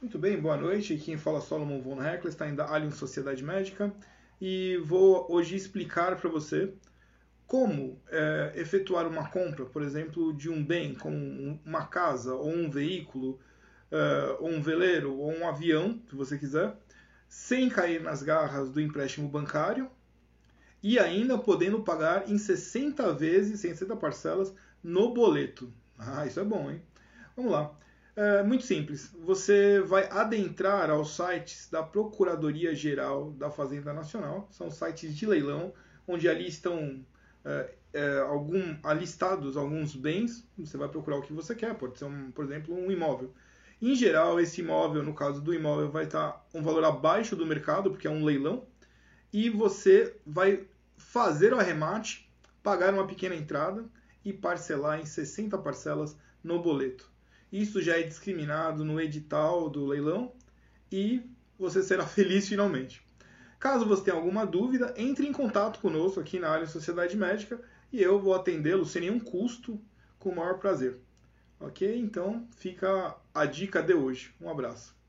Muito bem, boa noite. Quem fala é Solomon von Heckler, está ainda Alien Sociedade Médica e vou hoje explicar para você como é, efetuar uma compra, por exemplo, de um bem, como uma casa, ou um veículo, é, ou um veleiro, ou um avião, se você quiser, sem cair nas garras do empréstimo bancário e ainda podendo pagar em 60 vezes, 60 parcelas, no boleto. Ah, isso é bom, hein? Vamos lá. É muito simples. Você vai adentrar aos sites da Procuradoria Geral da Fazenda Nacional. São sites de leilão, onde ali estão é, é, algum, alistados alguns bens. Você vai procurar o que você quer. Pode ser, um, por exemplo, um imóvel. Em geral, esse imóvel, no caso do imóvel, vai estar um valor abaixo do mercado, porque é um leilão. E você vai fazer o arremate, pagar uma pequena entrada e parcelar em 60 parcelas no boleto. Isso já é discriminado no edital do leilão e você será feliz finalmente. Caso você tenha alguma dúvida, entre em contato conosco aqui na área Sociedade Médica e eu vou atendê-lo sem nenhum custo, com o maior prazer. Ok? Então fica a dica de hoje. Um abraço.